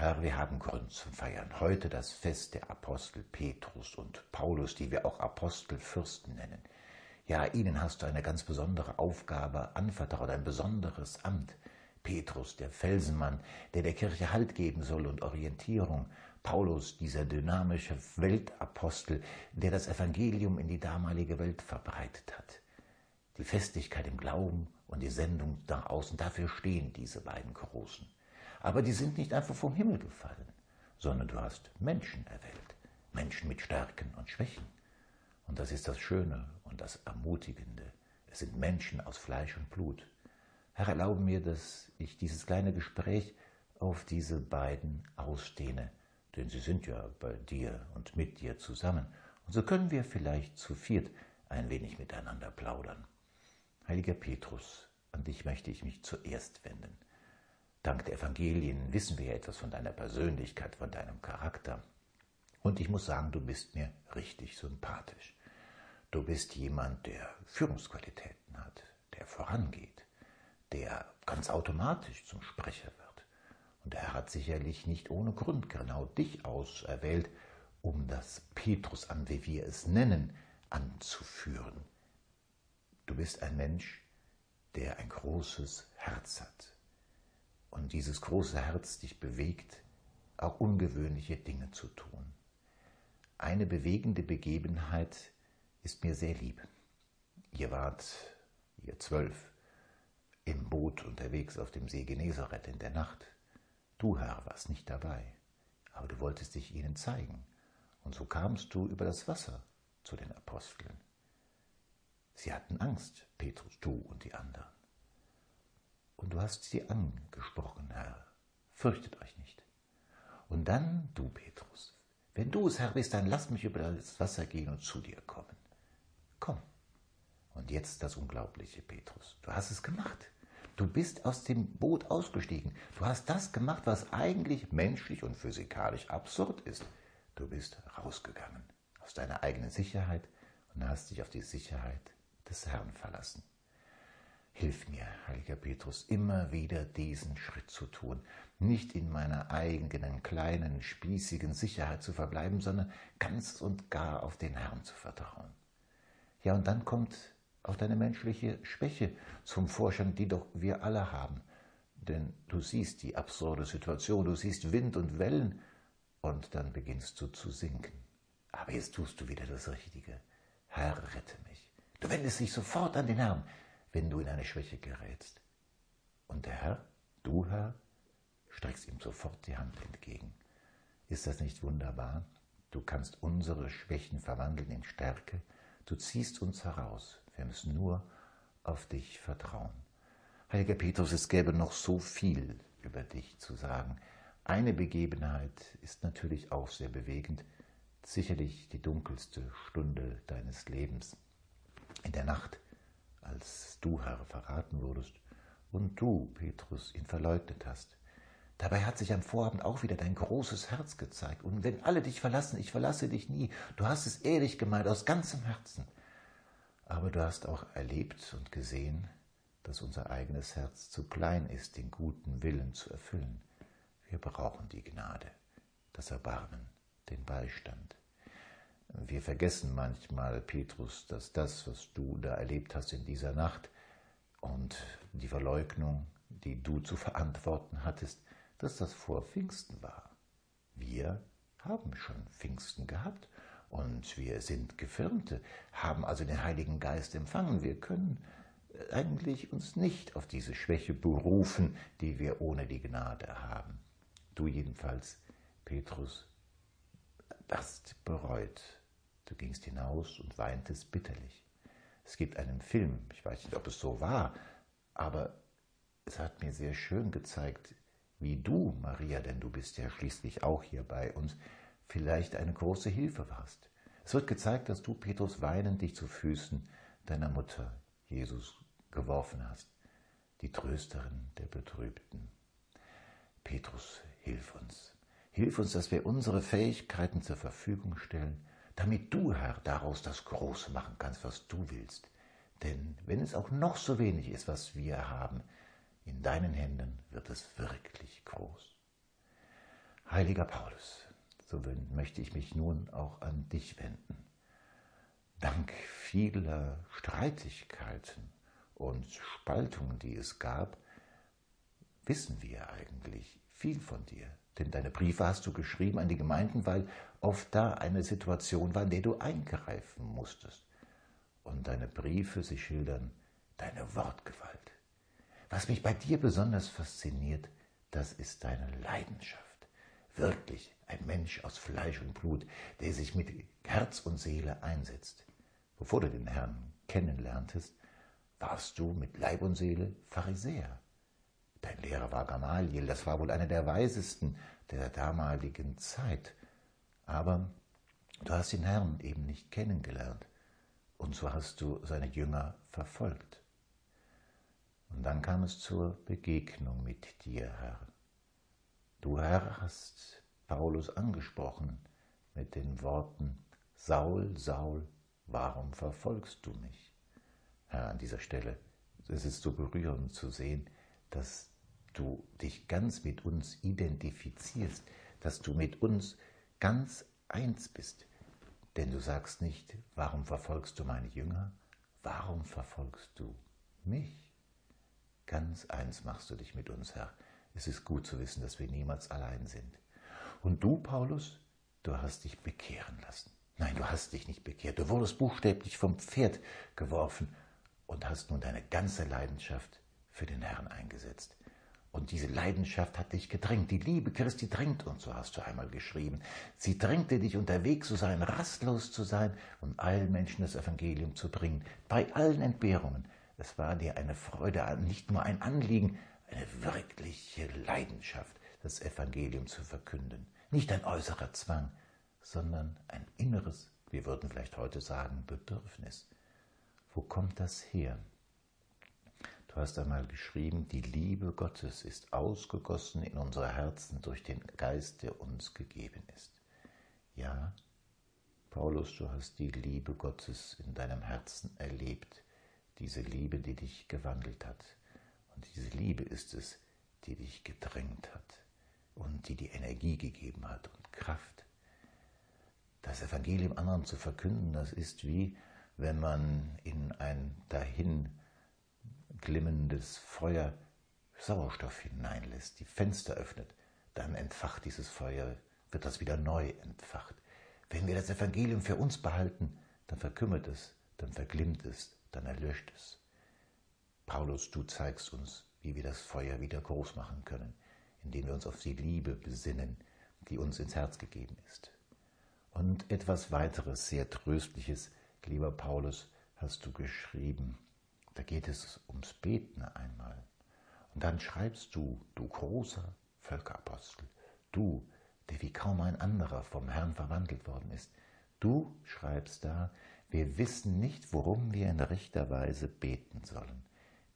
Herr, wir haben Grund zum Feiern. Heute das Fest der Apostel Petrus und Paulus, die wir auch Apostelfürsten nennen. Ja, ihnen hast du eine ganz besondere Aufgabe anvertraut, ein besonderes Amt. Petrus, der Felsenmann, der der Kirche Halt geben soll und Orientierung. Paulus, dieser dynamische Weltapostel, der das Evangelium in die damalige Welt verbreitet hat. Die Festigkeit im Glauben und die Sendung nach außen, dafür stehen diese beiden Großen. Aber die sind nicht einfach vom Himmel gefallen, sondern du hast Menschen erwählt, Menschen mit Stärken und Schwächen. Und das ist das Schöne und das Ermutigende. Es sind Menschen aus Fleisch und Blut. Herr, erlaube mir, dass ich dieses kleine Gespräch auf diese beiden ausdehne, denn sie sind ja bei dir und mit dir zusammen. Und so können wir vielleicht zu viert ein wenig miteinander plaudern. Heiliger Petrus, an dich möchte ich mich zuerst wenden. Dank der Evangelien wissen wir ja etwas von deiner Persönlichkeit, von deinem Charakter. Und ich muss sagen, du bist mir richtig sympathisch. Du bist jemand, der Führungsqualitäten hat, der vorangeht, der ganz automatisch zum Sprecher wird. Und er hat sicherlich nicht ohne Grund genau dich auserwählt, um das Petrusamt, wie wir es nennen, anzuführen. Du bist ein Mensch, der ein großes Herz hat, und dieses große Herz dich bewegt, auch ungewöhnliche Dinge zu tun. Eine bewegende Begebenheit ist mir sehr lieb. Ihr wart, ihr zwölf, im Boot unterwegs auf dem See Genezareth in der Nacht. Du, Herr, warst nicht dabei, aber du wolltest dich ihnen zeigen. Und so kamst du über das Wasser zu den Aposteln. Sie hatten Angst, Petrus, du und die anderen. Und du hast sie angesprochen, Herr. Fürchtet euch nicht. Und dann du, Petrus. Wenn du es, Herr, bist, dann lass mich über das Wasser gehen und zu dir kommen. Komm. Und jetzt das Unglaubliche, Petrus. Du hast es gemacht. Du bist aus dem Boot ausgestiegen. Du hast das gemacht, was eigentlich menschlich und physikalisch absurd ist. Du bist rausgegangen aus deiner eigenen Sicherheit und hast dich auf die Sicherheit des Herrn verlassen. Hilf mir, heiliger Petrus, immer wieder diesen Schritt zu tun, nicht in meiner eigenen kleinen, spießigen Sicherheit zu verbleiben, sondern ganz und gar auf den Herrn zu vertrauen. Ja, und dann kommt auch deine menschliche Schwäche zum Vorschein, die doch wir alle haben. Denn du siehst die absurde Situation, du siehst Wind und Wellen und dann beginnst du zu sinken. Aber jetzt tust du wieder das Richtige. Herr, rette mich. Du wendest dich sofort an den Herrn wenn du in eine Schwäche gerätst. Und der Herr, du Herr, streckst ihm sofort die Hand entgegen. Ist das nicht wunderbar? Du kannst unsere Schwächen verwandeln in Stärke. Du ziehst uns heraus. Wir müssen nur auf dich vertrauen. Heiliger Petrus, es gäbe noch so viel über dich zu sagen. Eine Begebenheit ist natürlich auch sehr bewegend, sicherlich die dunkelste Stunde deines Lebens. In der Nacht, als du, Herr, verraten wurdest und du, Petrus, ihn verleugnet hast. Dabei hat sich am Vorabend auch wieder dein großes Herz gezeigt. Und wenn alle dich verlassen, ich verlasse dich nie. Du hast es ehrlich gemeint, aus ganzem Herzen. Aber du hast auch erlebt und gesehen, dass unser eigenes Herz zu klein ist, den guten Willen zu erfüllen. Wir brauchen die Gnade, das Erbarmen, den Beistand. Wir vergessen manchmal, Petrus, dass das, was du da erlebt hast in dieser Nacht und die Verleugnung, die du zu verantworten hattest, dass das vor Pfingsten war. Wir haben schon Pfingsten gehabt und wir sind Gefirmte, haben also den Heiligen Geist empfangen. Wir können eigentlich uns nicht auf diese Schwäche berufen, die wir ohne die Gnade haben. Du jedenfalls, Petrus, hast bereut, Du gingst hinaus und weintest bitterlich. Es gibt einen Film, ich weiß nicht, ob es so war, aber es hat mir sehr schön gezeigt, wie du, Maria, denn du bist ja schließlich auch hier bei uns, vielleicht eine große Hilfe warst. Es wird gezeigt, dass du, Petrus, weinend dich zu Füßen deiner Mutter, Jesus, geworfen hast, die Trösterin der Betrübten. Petrus, hilf uns. Hilf uns, dass wir unsere Fähigkeiten zur Verfügung stellen, damit du, Herr, daraus das Große machen kannst, was du willst. Denn wenn es auch noch so wenig ist, was wir haben, in deinen Händen wird es wirklich groß. Heiliger Paulus, so möchte ich mich nun auch an dich wenden. Dank vieler Streitigkeiten und Spaltungen, die es gab, wissen wir eigentlich viel von dir. Denn deine Briefe hast du geschrieben an die Gemeinden, weil oft da eine Situation war, in der du eingreifen musstest. Und deine Briefe, sie schildern deine Wortgewalt. Was mich bei dir besonders fasziniert, das ist deine Leidenschaft. Wirklich ein Mensch aus Fleisch und Blut, der sich mit Herz und Seele einsetzt. Bevor du den Herrn kennenlerntest, warst du mit Leib und Seele Pharisäer. Dein Lehrer war Gamaliel, das war wohl einer der weisesten der damaligen Zeit. Aber du hast den Herrn eben nicht kennengelernt und so hast du seine Jünger verfolgt. Und dann kam es zur Begegnung mit dir, Herr. Du, Herr, hast Paulus angesprochen mit den Worten, Saul, Saul, warum verfolgst du mich? Herr, an dieser Stelle, es ist so berührend zu sehen, dass du dich ganz mit uns identifizierst, dass du mit uns ganz eins bist. Denn du sagst nicht, warum verfolgst du meine Jünger? Warum verfolgst du mich? Ganz eins machst du dich mit uns, Herr. Es ist gut zu wissen, dass wir niemals allein sind. Und du, Paulus, du hast dich bekehren lassen. Nein, du hast dich nicht bekehrt. Du wurdest buchstäblich vom Pferd geworfen und hast nun deine ganze Leidenschaft für den Herrn eingesetzt. Und diese Leidenschaft hat dich gedrängt. Die Liebe Christi drängt uns, so hast du einmal geschrieben. Sie drängte dich unterwegs zu sein, rastlos zu sein und allen Menschen das Evangelium zu bringen. Bei allen Entbehrungen. Es war dir eine Freude, nicht nur ein Anliegen, eine wirkliche Leidenschaft, das Evangelium zu verkünden. Nicht ein äußerer Zwang, sondern ein inneres, wir würden vielleicht heute sagen, Bedürfnis. Wo kommt das her? Du hast einmal geschrieben, die Liebe Gottes ist ausgegossen in unsere Herzen durch den Geist, der uns gegeben ist. Ja, Paulus, du hast die Liebe Gottes in deinem Herzen erlebt, diese Liebe, die dich gewandelt hat. Und diese Liebe ist es, die dich gedrängt hat und die die Energie gegeben hat und Kraft. Das Evangelium anderen zu verkünden, das ist wie wenn man in ein dahin glimmendes Feuer Sauerstoff hineinlässt, die Fenster öffnet, dann entfacht dieses Feuer, wird das wieder neu entfacht. Wenn wir das Evangelium für uns behalten, dann verkümmert es, dann verglimmt es, dann erlöscht es. Paulus, du zeigst uns, wie wir das Feuer wieder groß machen können, indem wir uns auf die Liebe besinnen, die uns ins Herz gegeben ist. Und etwas weiteres, sehr Tröstliches, lieber Paulus, hast du geschrieben. Da geht es ums Beten einmal. Und dann schreibst du, du großer Völkerapostel, du, der wie kaum ein anderer vom Herrn verwandelt worden ist, du schreibst da, wir wissen nicht, worum wir in rechter Weise beten sollen.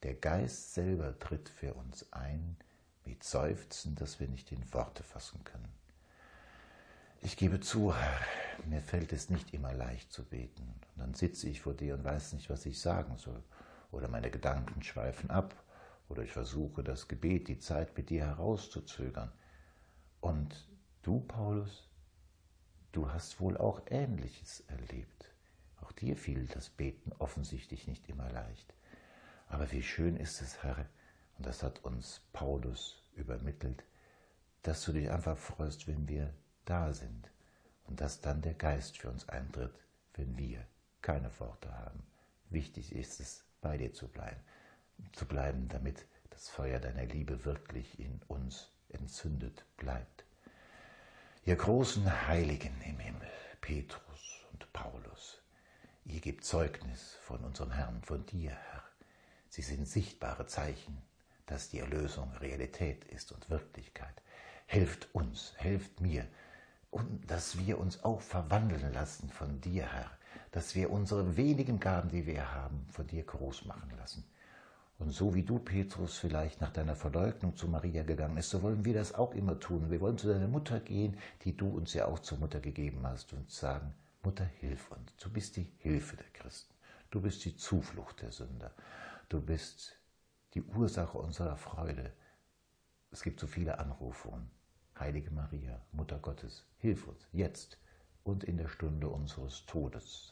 Der Geist selber tritt für uns ein, mit Seufzen, das wir nicht in Worte fassen können. Ich gebe zu, mir fällt es nicht immer leicht zu beten. Und dann sitze ich vor dir und weiß nicht, was ich sagen soll oder meine Gedanken schweifen ab oder ich versuche das Gebet, die Zeit mit dir herauszuzögern. Und du, Paulus, du hast wohl auch Ähnliches erlebt. Auch dir fiel das Beten offensichtlich nicht immer leicht. Aber wie schön ist es, Herr, und das hat uns Paulus übermittelt, dass du dich einfach freust, wenn wir da sind und dass dann der Geist für uns eintritt, wenn wir keine Worte haben. Wichtig ist es, bei dir zu bleiben, zu bleiben, damit das Feuer deiner Liebe wirklich in uns entzündet bleibt. Ihr großen Heiligen im Himmel, Petrus und Paulus, ihr gebt Zeugnis von unserem Herrn, von dir, Herr. Sie sind sichtbare Zeichen, dass die Erlösung Realität ist und Wirklichkeit. Helft uns, helft mir, und dass wir uns auch verwandeln lassen von dir, Herr, dass wir unsere wenigen Gaben, die wir haben, von dir groß machen lassen. Und so wie du, Petrus, vielleicht nach deiner Verleugnung zu Maria gegangen bist, so wollen wir das auch immer tun. Wir wollen zu deiner Mutter gehen, die du uns ja auch zur Mutter gegeben hast, und sagen, Mutter, hilf uns. Du bist die Hilfe der Christen. Du bist die Zuflucht der Sünder. Du bist die Ursache unserer Freude. Es gibt so viele Anrufungen. Heilige Maria, Mutter Gottes, hilf uns jetzt und in der Stunde unseres Todes.